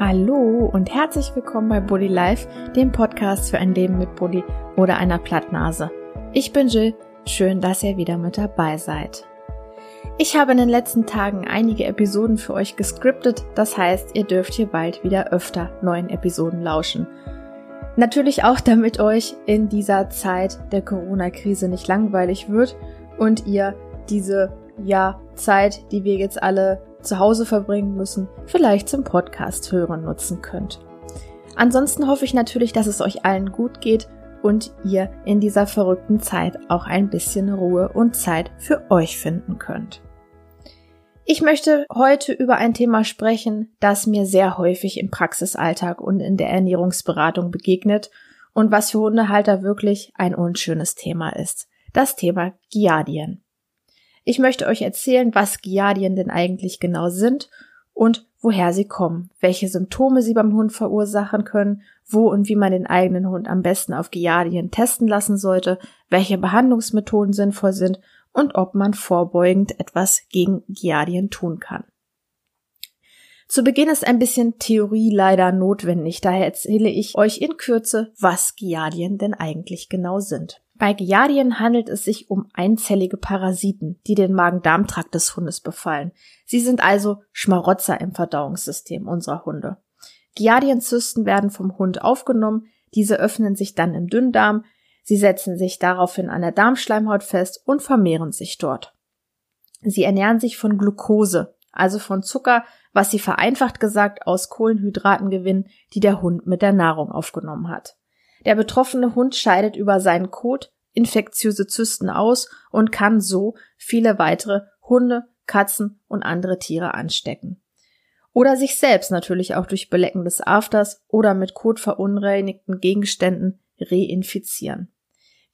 Hallo und herzlich willkommen bei Bully Life, dem Podcast für ein Leben mit Bully oder einer Plattnase. Ich bin Jill, schön, dass ihr wieder mit dabei seid. Ich habe in den letzten Tagen einige Episoden für euch gescriptet, das heißt, ihr dürft hier bald wieder öfter neuen Episoden lauschen. Natürlich auch, damit euch in dieser Zeit der Corona-Krise nicht langweilig wird und ihr diese ja, Zeit, die wir jetzt alle zu Hause verbringen müssen, vielleicht zum Podcast hören nutzen könnt. Ansonsten hoffe ich natürlich, dass es euch allen gut geht und ihr in dieser verrückten Zeit auch ein bisschen Ruhe und Zeit für euch finden könnt. Ich möchte heute über ein Thema sprechen, das mir sehr häufig im Praxisalltag und in der Ernährungsberatung begegnet und was für Hundehalter wirklich ein unschönes Thema ist. Das Thema Giardien. Ich möchte euch erzählen, was Giardien denn eigentlich genau sind und woher sie kommen, welche Symptome sie beim Hund verursachen können, wo und wie man den eigenen Hund am besten auf Giardien testen lassen sollte, welche Behandlungsmethoden sinnvoll sind und ob man vorbeugend etwas gegen Giardien tun kann. Zu Beginn ist ein bisschen Theorie leider notwendig, daher erzähle ich euch in Kürze, was Giardien denn eigentlich genau sind. Bei Giardien handelt es sich um einzellige Parasiten, die den Magen-Darm-Trakt des Hundes befallen. Sie sind also Schmarotzer im Verdauungssystem unserer Hunde. Giardienzysten werden vom Hund aufgenommen, diese öffnen sich dann im Dünndarm, sie setzen sich daraufhin an der Darmschleimhaut fest und vermehren sich dort. Sie ernähren sich von Glucose, also von Zucker, was sie vereinfacht gesagt aus Kohlenhydraten gewinnen, die der Hund mit der Nahrung aufgenommen hat. Der betroffene Hund scheidet über seinen Kot infektiöse Zysten aus und kann so viele weitere Hunde, Katzen und andere Tiere anstecken. Oder sich selbst natürlich auch durch Belecken des Afters oder mit Kot verunreinigten Gegenständen reinfizieren.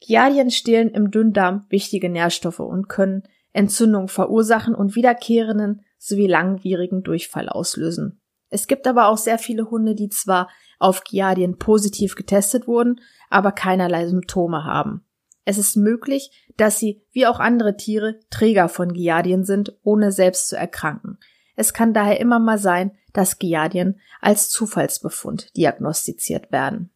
Giardien stehlen im Dünndarm wichtige Nährstoffe und können Entzündung verursachen und wiederkehrenden sowie langwierigen Durchfall auslösen. Es gibt aber auch sehr viele Hunde, die zwar auf Giardien positiv getestet wurden, aber keinerlei Symptome haben. Es ist möglich, dass sie, wie auch andere Tiere, Träger von Giardien sind, ohne selbst zu erkranken. Es kann daher immer mal sein, dass Giardien als Zufallsbefund diagnostiziert werden.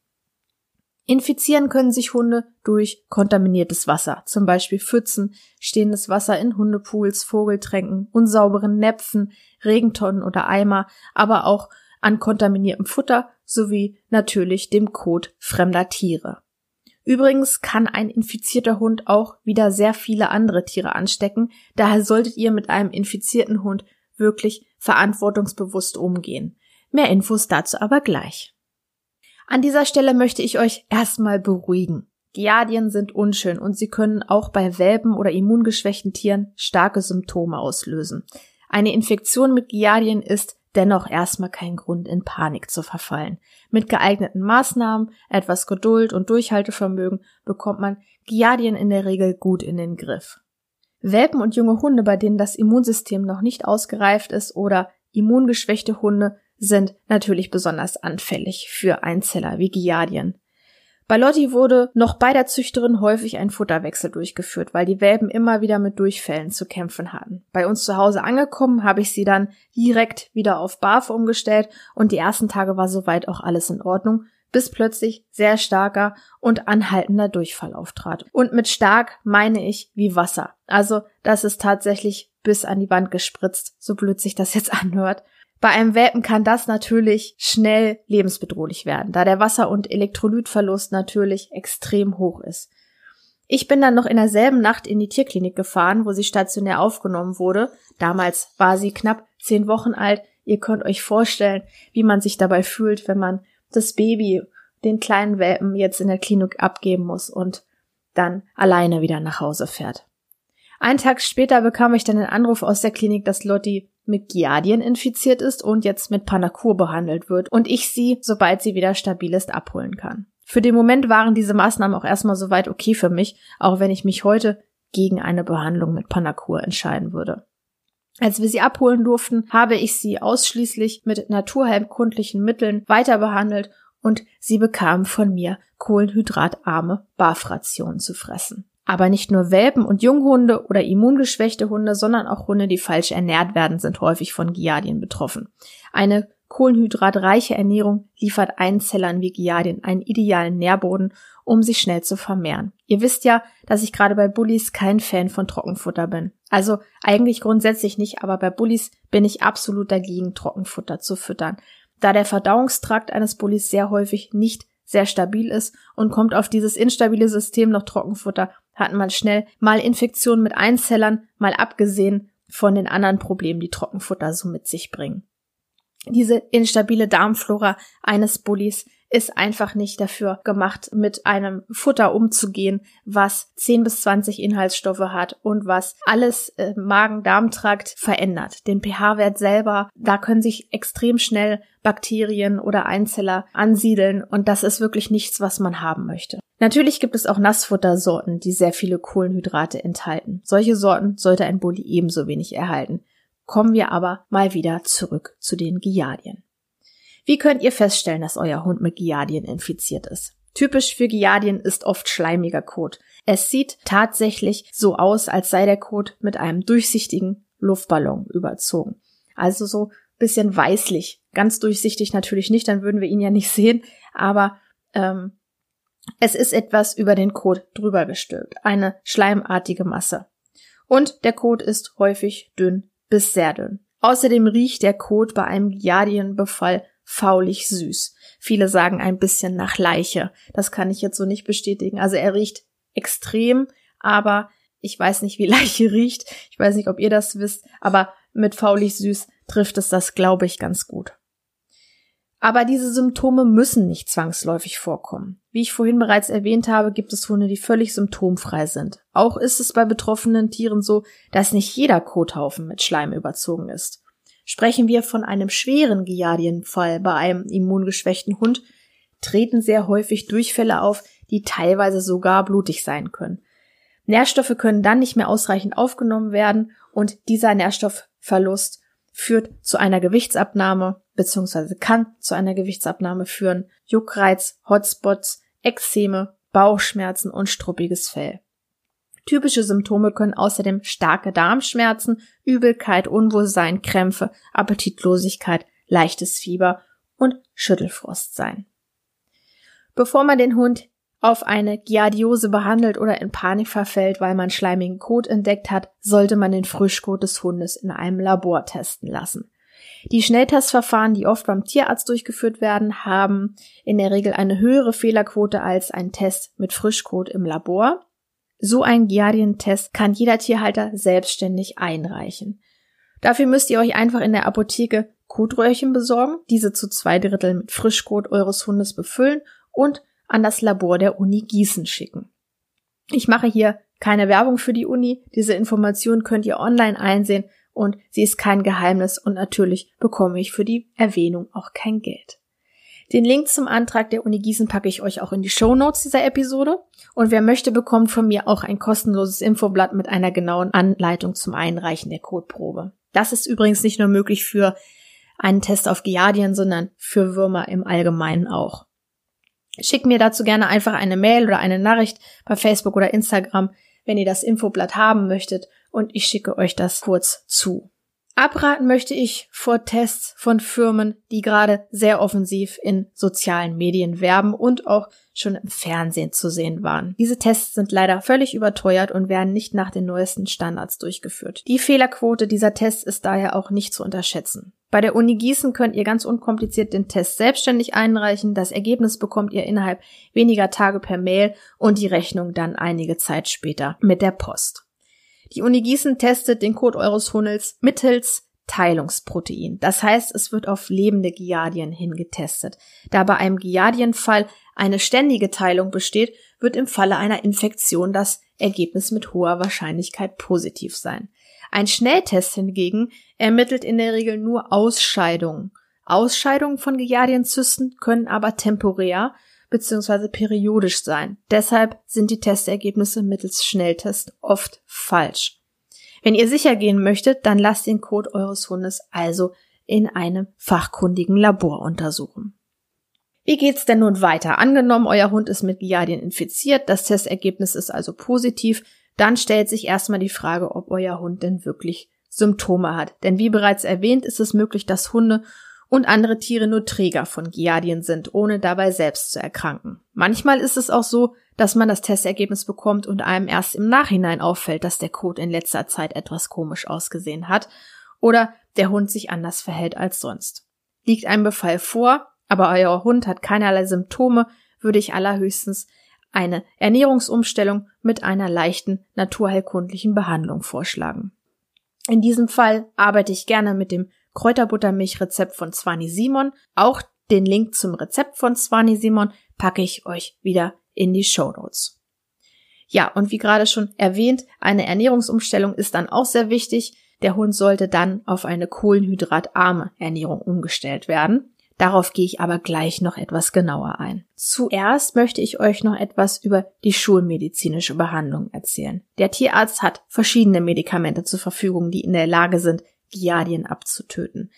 Infizieren können sich Hunde durch kontaminiertes Wasser, zum Beispiel Pfützen, stehendes Wasser in Hundepools, Vogeltränken, unsauberen Näpfen, Regentonnen oder Eimer, aber auch an kontaminiertem Futter sowie natürlich dem Kot fremder Tiere. Übrigens kann ein infizierter Hund auch wieder sehr viele andere Tiere anstecken, daher solltet ihr mit einem infizierten Hund wirklich verantwortungsbewusst umgehen. Mehr Infos dazu aber gleich. An dieser Stelle möchte ich euch erstmal beruhigen. Giardien sind unschön und sie können auch bei Welpen oder immungeschwächten Tieren starke Symptome auslösen. Eine Infektion mit Giardien ist dennoch erstmal kein Grund, in Panik zu verfallen. Mit geeigneten Maßnahmen, etwas Geduld und Durchhaltevermögen bekommt man Giardien in der Regel gut in den Griff. Welpen und junge Hunde, bei denen das Immunsystem noch nicht ausgereift ist oder immungeschwächte Hunde sind natürlich besonders anfällig für Einzeller wie Giardien. Bei Lotti wurde noch bei der Züchterin häufig ein Futterwechsel durchgeführt, weil die Welpen immer wieder mit Durchfällen zu kämpfen hatten. Bei uns zu Hause angekommen, habe ich sie dann direkt wieder auf Barf umgestellt und die ersten Tage war soweit auch alles in Ordnung, bis plötzlich sehr starker und anhaltender Durchfall auftrat. Und mit stark meine ich wie Wasser. Also das ist tatsächlich bis an die Wand gespritzt, so blöd sich das jetzt anhört. Bei einem Welpen kann das natürlich schnell lebensbedrohlich werden, da der Wasser- und Elektrolytverlust natürlich extrem hoch ist. Ich bin dann noch in derselben Nacht in die Tierklinik gefahren, wo sie stationär aufgenommen wurde. Damals war sie knapp zehn Wochen alt. Ihr könnt euch vorstellen, wie man sich dabei fühlt, wenn man das Baby, den kleinen Welpen jetzt in der Klinik abgeben muss und dann alleine wieder nach Hause fährt. Einen Tag später bekam ich dann den Anruf aus der Klinik, dass Lotti mit Giardien infiziert ist und jetzt mit Panakur behandelt wird und ich sie, sobald sie wieder stabil ist, abholen kann. Für den Moment waren diese Maßnahmen auch erstmal soweit okay für mich, auch wenn ich mich heute gegen eine Behandlung mit Panakur entscheiden würde. Als wir sie abholen durften, habe ich sie ausschließlich mit naturheilkundlichen Mitteln weiter behandelt und sie bekam von mir kohlenhydratarme Barfrationen zu fressen. Aber nicht nur Welpen und Junghunde oder immungeschwächte Hunde, sondern auch Hunde, die falsch ernährt werden, sind häufig von Giardien betroffen. Eine Kohlenhydratreiche Ernährung liefert Einzellern wie Giardien einen idealen Nährboden, um sich schnell zu vermehren. Ihr wisst ja, dass ich gerade bei Bullies kein Fan von Trockenfutter bin. Also eigentlich grundsätzlich nicht, aber bei Bullies bin ich absolut dagegen, Trockenfutter zu füttern, da der Verdauungstrakt eines Bullies sehr häufig nicht sehr stabil ist und kommt auf dieses instabile System noch Trockenfutter, hat man schnell mal Infektionen mit Einzellern, mal abgesehen von den anderen Problemen, die Trockenfutter so mit sich bringen. Diese instabile Darmflora eines Bullies ist einfach nicht dafür gemacht, mit einem Futter umzugehen, was 10 bis 20 Inhaltsstoffe hat und was alles äh, Magen-Darm-Trakt verändert. Den pH-Wert selber, da können sich extrem schnell Bakterien oder Einzeller ansiedeln und das ist wirklich nichts, was man haben möchte. Natürlich gibt es auch Nassfuttersorten, die sehr viele Kohlenhydrate enthalten. Solche Sorten sollte ein Bulli ebenso wenig erhalten. Kommen wir aber mal wieder zurück zu den Giardien. Wie könnt ihr feststellen, dass euer Hund mit Giardien infiziert ist? Typisch für Giardien ist oft schleimiger Kot. Es sieht tatsächlich so aus, als sei der Kot mit einem durchsichtigen Luftballon überzogen. Also so bisschen weißlich. Ganz durchsichtig natürlich nicht, dann würden wir ihn ja nicht sehen, aber ähm, es ist etwas über den Kot drüber gestülpt, eine schleimartige Masse. Und der Kot ist häufig dünn bis sehr dünn. Außerdem riecht der Kot bei einem Giardienbefall faulig süß. Viele sagen ein bisschen nach Leiche. Das kann ich jetzt so nicht bestätigen. Also er riecht extrem, aber ich weiß nicht, wie Leiche riecht. Ich weiß nicht, ob ihr das wisst, aber mit faulig süß trifft es das, glaube ich, ganz gut. Aber diese Symptome müssen nicht zwangsläufig vorkommen. Wie ich vorhin bereits erwähnt habe, gibt es Hunde, die völlig symptomfrei sind. Auch ist es bei betroffenen Tieren so, dass nicht jeder Kothaufen mit Schleim überzogen ist. Sprechen wir von einem schweren Giardienfall bei einem immungeschwächten Hund, treten sehr häufig Durchfälle auf, die teilweise sogar blutig sein können. Nährstoffe können dann nicht mehr ausreichend aufgenommen werden und dieser Nährstoffverlust führt zu einer Gewichtsabnahme bzw. kann zu einer Gewichtsabnahme führen, Juckreiz, Hotspots, Ekzeme, Bauchschmerzen und struppiges Fell. Typische Symptome können außerdem starke Darmschmerzen, Übelkeit, Unwohlsein, Krämpfe, Appetitlosigkeit, leichtes Fieber und Schüttelfrost sein. Bevor man den Hund auf eine Giardiose behandelt oder in Panik verfällt, weil man schleimigen Kot entdeckt hat, sollte man den Frischkot des Hundes in einem Labor testen lassen. Die Schnelltestverfahren, die oft beim Tierarzt durchgeführt werden, haben in der Regel eine höhere Fehlerquote als ein Test mit Frischkot im Labor. So ein Giardien-Test kann jeder Tierhalter selbstständig einreichen. Dafür müsst ihr euch einfach in der Apotheke Kotröhrchen besorgen, diese zu zwei Dritteln mit Frischkot eures Hundes befüllen und an das Labor der Uni Gießen schicken. Ich mache hier keine Werbung für die Uni. Diese Information könnt ihr online einsehen und sie ist kein Geheimnis und natürlich bekomme ich für die Erwähnung auch kein Geld. Den Link zum Antrag der Uni Gießen packe ich euch auch in die Show Notes dieser Episode. Und wer möchte, bekommt von mir auch ein kostenloses Infoblatt mit einer genauen Anleitung zum Einreichen der Codeprobe. Das ist übrigens nicht nur möglich für einen Test auf Giardien, sondern für Würmer im Allgemeinen auch. Schickt mir dazu gerne einfach eine Mail oder eine Nachricht bei Facebook oder Instagram, wenn ihr das Infoblatt haben möchtet und ich schicke euch das kurz zu. Abraten möchte ich vor Tests von Firmen, die gerade sehr offensiv in sozialen Medien werben und auch schon im Fernsehen zu sehen waren. Diese Tests sind leider völlig überteuert und werden nicht nach den neuesten Standards durchgeführt. Die Fehlerquote dieser Tests ist daher auch nicht zu unterschätzen. Bei der Uni Gießen könnt ihr ganz unkompliziert den Test selbstständig einreichen. Das Ergebnis bekommt ihr innerhalb weniger Tage per Mail und die Rechnung dann einige Zeit später mit der Post. Die Uni Gießen testet den Code eures Hunnels mittels Teilungsprotein. Das heißt, es wird auf lebende Giardien hingetestet. Da bei einem Giardienfall eine ständige Teilung besteht, wird im Falle einer Infektion das Ergebnis mit hoher Wahrscheinlichkeit positiv sein. Ein Schnelltest hingegen ermittelt in der Regel nur Ausscheidungen. Ausscheidungen von Giardienzysten können aber temporär bzw. periodisch sein. Deshalb sind die Testergebnisse mittels Schnelltest oft falsch. Wenn ihr sicher gehen möchtet, dann lasst den Code eures Hundes also in einem fachkundigen Labor untersuchen. Wie geht's denn nun weiter? Angenommen, euer Hund ist mit Giardien infiziert, das Testergebnis ist also positiv, dann stellt sich erstmal die Frage, ob euer Hund denn wirklich Symptome hat. Denn wie bereits erwähnt, ist es möglich, dass Hunde und andere Tiere nur Träger von Giardien sind, ohne dabei selbst zu erkranken. Manchmal ist es auch so, dass man das Testergebnis bekommt und einem erst im Nachhinein auffällt, dass der Code in letzter Zeit etwas komisch ausgesehen hat oder der Hund sich anders verhält als sonst. Liegt ein Befall vor, aber euer Hund hat keinerlei Symptome, würde ich allerhöchstens eine Ernährungsumstellung mit einer leichten naturheilkundlichen Behandlung vorschlagen. In diesem Fall arbeite ich gerne mit dem Kräuterbuttermilchrezept von Zwani Simon. Auch den Link zum Rezept von Zwani Simon packe ich euch wieder in die Show Notes. Ja, und wie gerade schon erwähnt, eine Ernährungsumstellung ist dann auch sehr wichtig. Der Hund sollte dann auf eine kohlenhydratarme Ernährung umgestellt werden. Darauf gehe ich aber gleich noch etwas genauer ein. Zuerst möchte ich euch noch etwas über die schulmedizinische Behandlung erzählen. Der Tierarzt hat verschiedene Medikamente zur Verfügung, die in der Lage sind, Giardien abzutöten.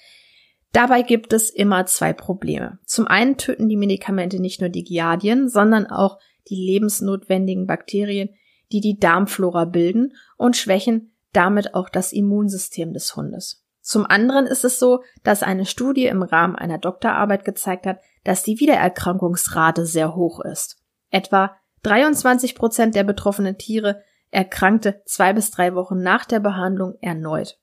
Dabei gibt es immer zwei Probleme. Zum einen töten die Medikamente nicht nur die Giardien, sondern auch die lebensnotwendigen Bakterien, die die Darmflora bilden und schwächen damit auch das Immunsystem des Hundes. Zum anderen ist es so, dass eine Studie im Rahmen einer Doktorarbeit gezeigt hat, dass die Wiedererkrankungsrate sehr hoch ist. Etwa 23 Prozent der betroffenen Tiere erkrankte zwei bis drei Wochen nach der Behandlung erneut.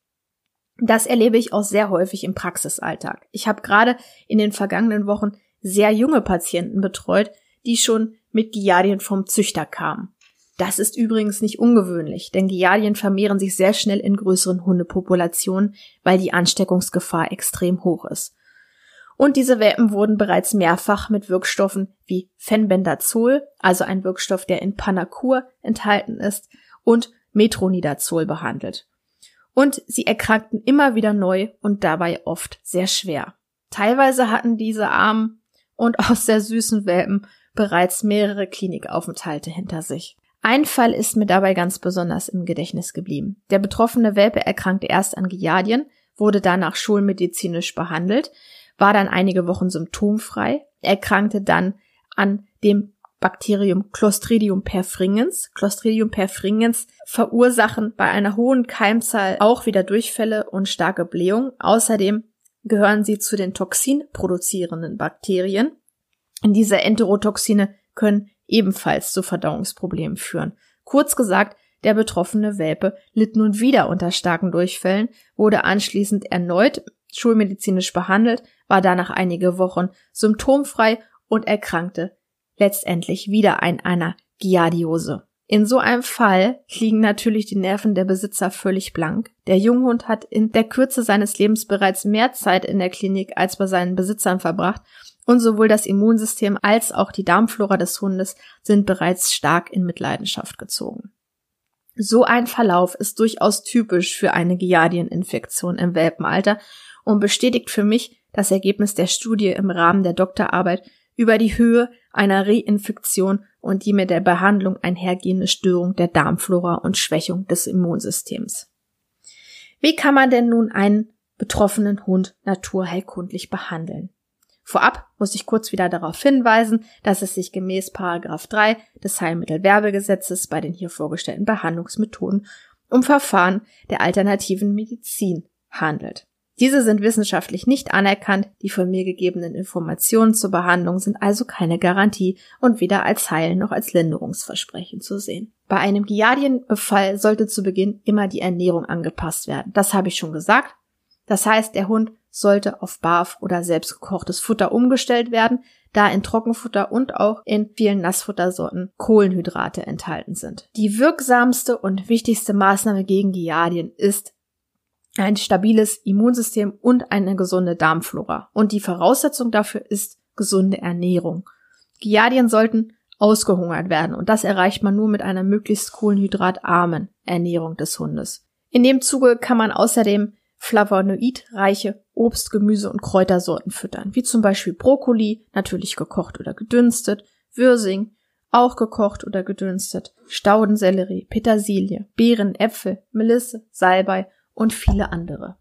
Das erlebe ich auch sehr häufig im Praxisalltag. Ich habe gerade in den vergangenen Wochen sehr junge Patienten betreut, die schon mit Giardien vom Züchter kamen. Das ist übrigens nicht ungewöhnlich, denn Giardien vermehren sich sehr schnell in größeren Hundepopulationen, weil die Ansteckungsgefahr extrem hoch ist. Und diese Welpen wurden bereits mehrfach mit Wirkstoffen wie Fenbendazol, also ein Wirkstoff, der in Panacur enthalten ist, und Metronidazol behandelt. Und sie erkrankten immer wieder neu und dabei oft sehr schwer. Teilweise hatten diese armen und auch sehr süßen Welpen bereits mehrere Klinikaufenthalte hinter sich. Ein Fall ist mir dabei ganz besonders im Gedächtnis geblieben. Der betroffene Welpe erkrankte erst an Giardien, wurde danach schulmedizinisch behandelt, war dann einige Wochen symptomfrei, erkrankte dann an dem Bakterium Clostridium perfringens. Clostridium perfringens verursachen bei einer hohen Keimzahl auch wieder Durchfälle und starke Blähung. Außerdem gehören sie zu den toxinproduzierenden Bakterien. Diese Enterotoxine können ebenfalls zu Verdauungsproblemen führen. Kurz gesagt, der betroffene Welpe litt nun wieder unter starken Durchfällen, wurde anschließend erneut schulmedizinisch behandelt, war danach einige Wochen symptomfrei und erkrankte letztendlich wieder an einer Giardiose. In so einem Fall liegen natürlich die Nerven der Besitzer völlig blank. Der Junghund hat in der Kürze seines Lebens bereits mehr Zeit in der Klinik als bei seinen Besitzern verbracht und sowohl das Immunsystem als auch die Darmflora des Hundes sind bereits stark in Mitleidenschaft gezogen. So ein Verlauf ist durchaus typisch für eine Giardieninfektion im Welpenalter und bestätigt für mich das Ergebnis der Studie im Rahmen der Doktorarbeit über die Höhe einer Reinfektion und die mit der Behandlung einhergehende Störung der Darmflora und Schwächung des Immunsystems. Wie kann man denn nun einen betroffenen Hund naturheilkundlich behandeln? Vorab muss ich kurz wieder darauf hinweisen, dass es sich gemäß Paragraph 3 des Heilmittelwerbegesetzes bei den hier vorgestellten Behandlungsmethoden um Verfahren der alternativen Medizin handelt. Diese sind wissenschaftlich nicht anerkannt, die von mir gegebenen Informationen zur Behandlung sind also keine Garantie und weder als Heilen noch als Linderungsversprechen zu sehen. Bei einem Giardienbefall sollte zu Beginn immer die Ernährung angepasst werden. Das habe ich schon gesagt. Das heißt, der Hund sollte auf Barf oder selbstgekochtes Futter umgestellt werden, da in Trockenfutter und auch in vielen Nassfuttersorten Kohlenhydrate enthalten sind. Die wirksamste und wichtigste Maßnahme gegen Giardien ist ein stabiles Immunsystem und eine gesunde Darmflora. Und die Voraussetzung dafür ist gesunde Ernährung. Giardien sollten ausgehungert werden und das erreicht man nur mit einer möglichst kohlenhydratarmen Ernährung des Hundes. In dem Zuge kann man außerdem flavonoidreiche Obst-, Gemüse- und Kräutersorten füttern, wie zum Beispiel Brokkoli, natürlich gekocht oder gedünstet, Würsing, auch gekocht oder gedünstet, Staudensellerie, Petersilie, Beeren, Äpfel, Melisse, Salbei und viele andere.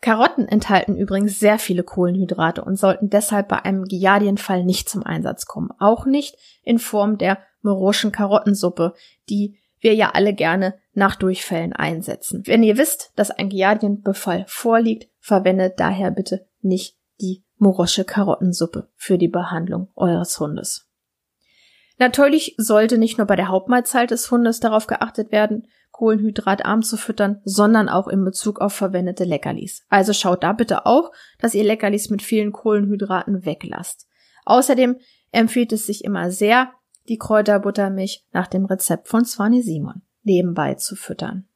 Karotten enthalten übrigens sehr viele Kohlenhydrate und sollten deshalb bei einem Giardienfall nicht zum Einsatz kommen. Auch nicht in Form der Moroschen Karottensuppe, die wir ja alle gerne nach Durchfällen einsetzen. Wenn ihr wisst, dass ein Giardienbefall vorliegt, verwendet daher bitte nicht die Morosche Karottensuppe für die Behandlung eures Hundes. Natürlich sollte nicht nur bei der Hauptmahlzeit des Hundes darauf geachtet werden, kohlenhydratarm zu füttern, sondern auch in Bezug auf verwendete Leckerlis. Also schaut da bitte auch, dass ihr Leckerlis mit vielen Kohlenhydraten weglasst. Außerdem empfiehlt es sich immer sehr, die Kräuterbuttermilch nach dem Rezept von Swani Simon nebenbei zu füttern.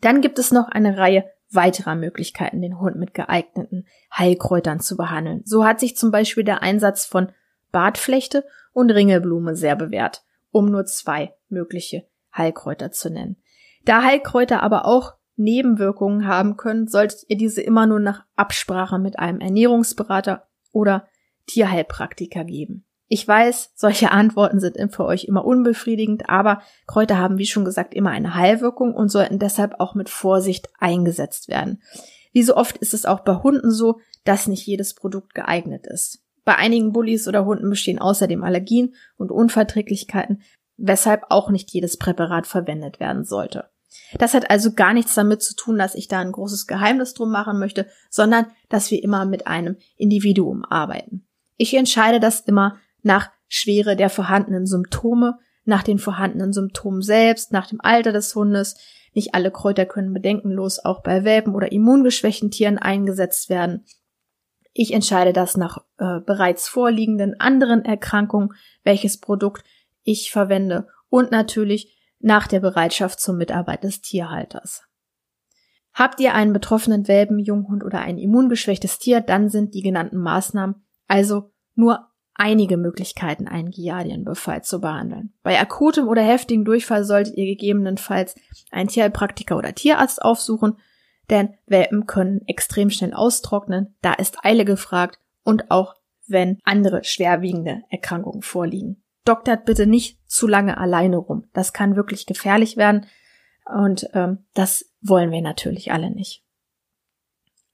Dann gibt es noch eine Reihe weiterer Möglichkeiten, den Hund mit geeigneten Heilkräutern zu behandeln. So hat sich zum Beispiel der Einsatz von Bartflechte und Ringelblume sehr bewährt, um nur zwei mögliche Heilkräuter zu nennen. Da Heilkräuter aber auch Nebenwirkungen haben können, solltet ihr diese immer nur nach Absprache mit einem Ernährungsberater oder Tierheilpraktiker geben. Ich weiß, solche Antworten sind für euch immer unbefriedigend, aber Kräuter haben, wie schon gesagt, immer eine Heilwirkung und sollten deshalb auch mit Vorsicht eingesetzt werden. Wie so oft ist es auch bei Hunden so, dass nicht jedes Produkt geeignet ist. Bei einigen Bullies oder Hunden bestehen außerdem Allergien und Unverträglichkeiten, weshalb auch nicht jedes Präparat verwendet werden sollte. Das hat also gar nichts damit zu tun, dass ich da ein großes Geheimnis drum machen möchte, sondern dass wir immer mit einem Individuum arbeiten. Ich entscheide das immer nach Schwere der vorhandenen Symptome, nach den vorhandenen Symptomen selbst, nach dem Alter des Hundes. Nicht alle Kräuter können bedenkenlos auch bei Welpen oder immungeschwächten Tieren eingesetzt werden. Ich entscheide das nach äh, bereits vorliegenden anderen Erkrankungen, welches Produkt ich verwende und natürlich nach der Bereitschaft zur Mitarbeit des Tierhalters. Habt ihr einen betroffenen Welpen, Junghund oder ein immungeschwächtes Tier, dann sind die genannten Maßnahmen also nur einige Möglichkeiten, einen Giardienbefall zu behandeln. Bei akutem oder heftigem Durchfall solltet ihr gegebenenfalls einen Tierheilpraktiker oder Tierarzt aufsuchen, denn Welpen können extrem schnell austrocknen, da ist Eile gefragt und auch wenn andere schwerwiegende Erkrankungen vorliegen. Doktert bitte nicht zu lange alleine rum. Das kann wirklich gefährlich werden und ähm, das wollen wir natürlich alle nicht.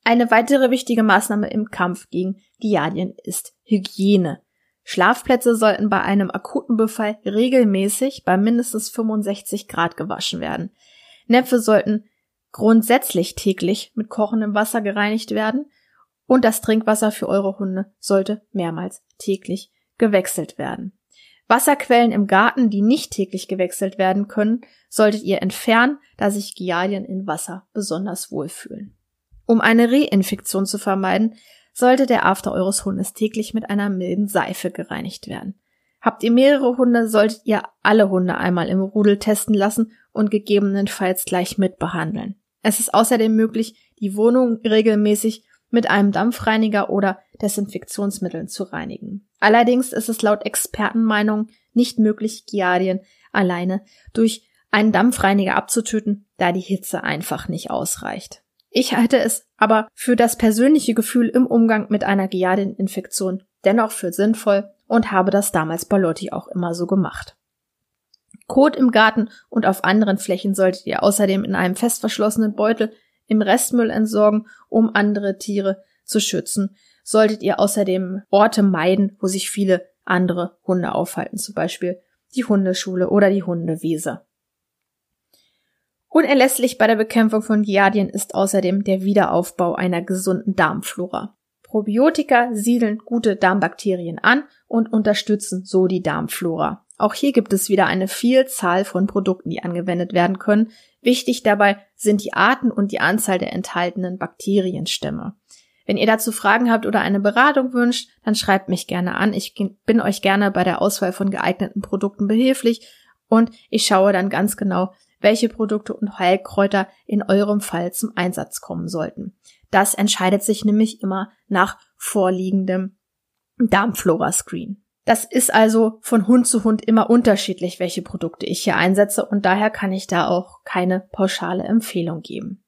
Eine weitere wichtige Maßnahme im Kampf gegen Giardien ist Hygiene. Schlafplätze sollten bei einem akuten Befall regelmäßig bei mindestens 65 Grad gewaschen werden. Näpfe sollten grundsätzlich täglich mit kochendem Wasser gereinigt werden und das Trinkwasser für eure Hunde sollte mehrmals täglich gewechselt werden. Wasserquellen im Garten, die nicht täglich gewechselt werden können, solltet ihr entfernen, da sich Giardien in Wasser besonders wohlfühlen. Um eine Reinfektion zu vermeiden, sollte der After eures Hundes täglich mit einer milden Seife gereinigt werden. Habt ihr mehrere Hunde, solltet ihr alle Hunde einmal im Rudel testen lassen und gegebenenfalls gleich mitbehandeln. Es ist außerdem möglich, die Wohnung regelmäßig mit einem Dampfreiniger oder Desinfektionsmitteln zu reinigen. Allerdings ist es laut Expertenmeinung nicht möglich, Giardien alleine durch einen Dampfreiniger abzutöten, da die Hitze einfach nicht ausreicht. Ich halte es aber für das persönliche Gefühl im Umgang mit einer Giardieninfektion dennoch für sinnvoll und habe das damals bei Lotti auch immer so gemacht. Kot im Garten und auf anderen Flächen solltet ihr außerdem in einem fest verschlossenen Beutel im Restmüll entsorgen, um andere Tiere zu schützen. Solltet ihr außerdem Orte meiden, wo sich viele andere Hunde aufhalten, zum Beispiel die Hundeschule oder die Hundewiese. Unerlässlich bei der Bekämpfung von Giardien ist außerdem der Wiederaufbau einer gesunden Darmflora. Probiotika siedeln gute Darmbakterien an und unterstützen so die Darmflora. Auch hier gibt es wieder eine Vielzahl von Produkten, die angewendet werden können. Wichtig dabei sind die Arten und die Anzahl der enthaltenen Bakterienstämme. Wenn ihr dazu Fragen habt oder eine Beratung wünscht, dann schreibt mich gerne an. Ich bin euch gerne bei der Auswahl von geeigneten Produkten behilflich und ich schaue dann ganz genau, welche Produkte und Heilkräuter in eurem Fall zum Einsatz kommen sollten. Das entscheidet sich nämlich immer nach vorliegendem Darmflora-Screen. Das ist also von Hund zu Hund immer unterschiedlich, welche Produkte ich hier einsetze und daher kann ich da auch keine pauschale Empfehlung geben.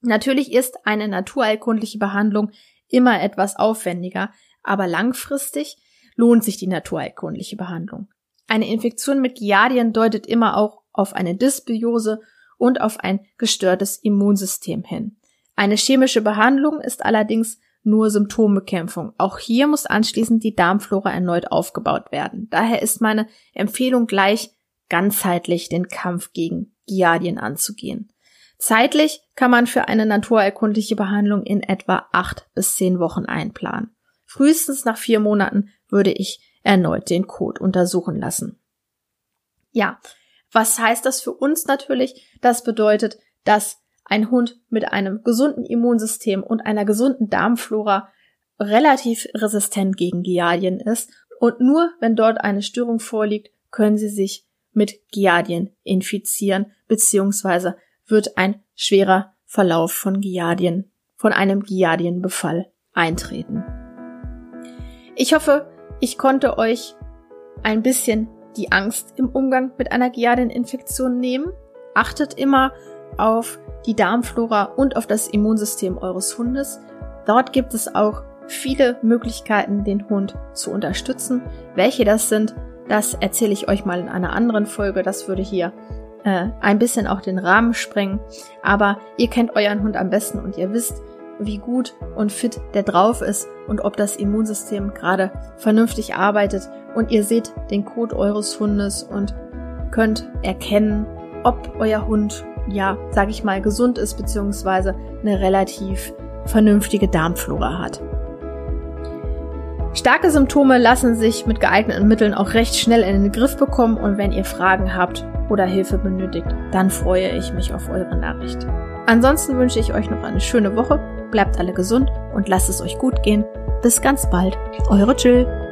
Natürlich ist eine naturheilkundliche Behandlung immer etwas aufwendiger, aber langfristig lohnt sich die naturheilkundliche Behandlung. Eine Infektion mit Giardien deutet immer auch auf eine Dysbiose und auf ein gestörtes Immunsystem hin. Eine chemische Behandlung ist allerdings nur Symptombekämpfung. Auch hier muss anschließend die Darmflora erneut aufgebaut werden. Daher ist meine Empfehlung gleich ganzheitlich den Kampf gegen Giardien anzugehen. Zeitlich kann man für eine naturerkundliche Behandlung in etwa acht bis zehn Wochen einplanen. Frühestens nach vier Monaten würde ich erneut den Code untersuchen lassen. Ja, was heißt das für uns natürlich? Das bedeutet, dass ein Hund mit einem gesunden Immunsystem und einer gesunden Darmflora relativ resistent gegen Giardien ist und nur wenn dort eine Störung vorliegt, können sie sich mit Giardien infizieren, beziehungsweise wird ein schwerer Verlauf von Giardien, von einem Giardienbefall eintreten. Ich hoffe, ich konnte euch ein bisschen die Angst im Umgang mit einer Giardieninfektion nehmen. Achtet immer auf die Darmflora und auf das Immunsystem eures Hundes. Dort gibt es auch viele Möglichkeiten, den Hund zu unterstützen. Welche das sind, das erzähle ich euch mal in einer anderen Folge. Das würde hier äh, ein bisschen auch den Rahmen sprengen. Aber ihr kennt euren Hund am besten und ihr wisst, wie gut und fit der drauf ist und ob das Immunsystem gerade vernünftig arbeitet. Und ihr seht den Code eures Hundes und könnt erkennen, ob euer Hund, ja, sag ich mal, gesund ist, beziehungsweise eine relativ vernünftige Darmflora hat. Starke Symptome lassen sich mit geeigneten Mitteln auch recht schnell in den Griff bekommen und wenn ihr Fragen habt oder Hilfe benötigt, dann freue ich mich auf eure Nachricht. Ansonsten wünsche ich euch noch eine schöne Woche, bleibt alle gesund und lasst es euch gut gehen. Bis ganz bald, eure Jill.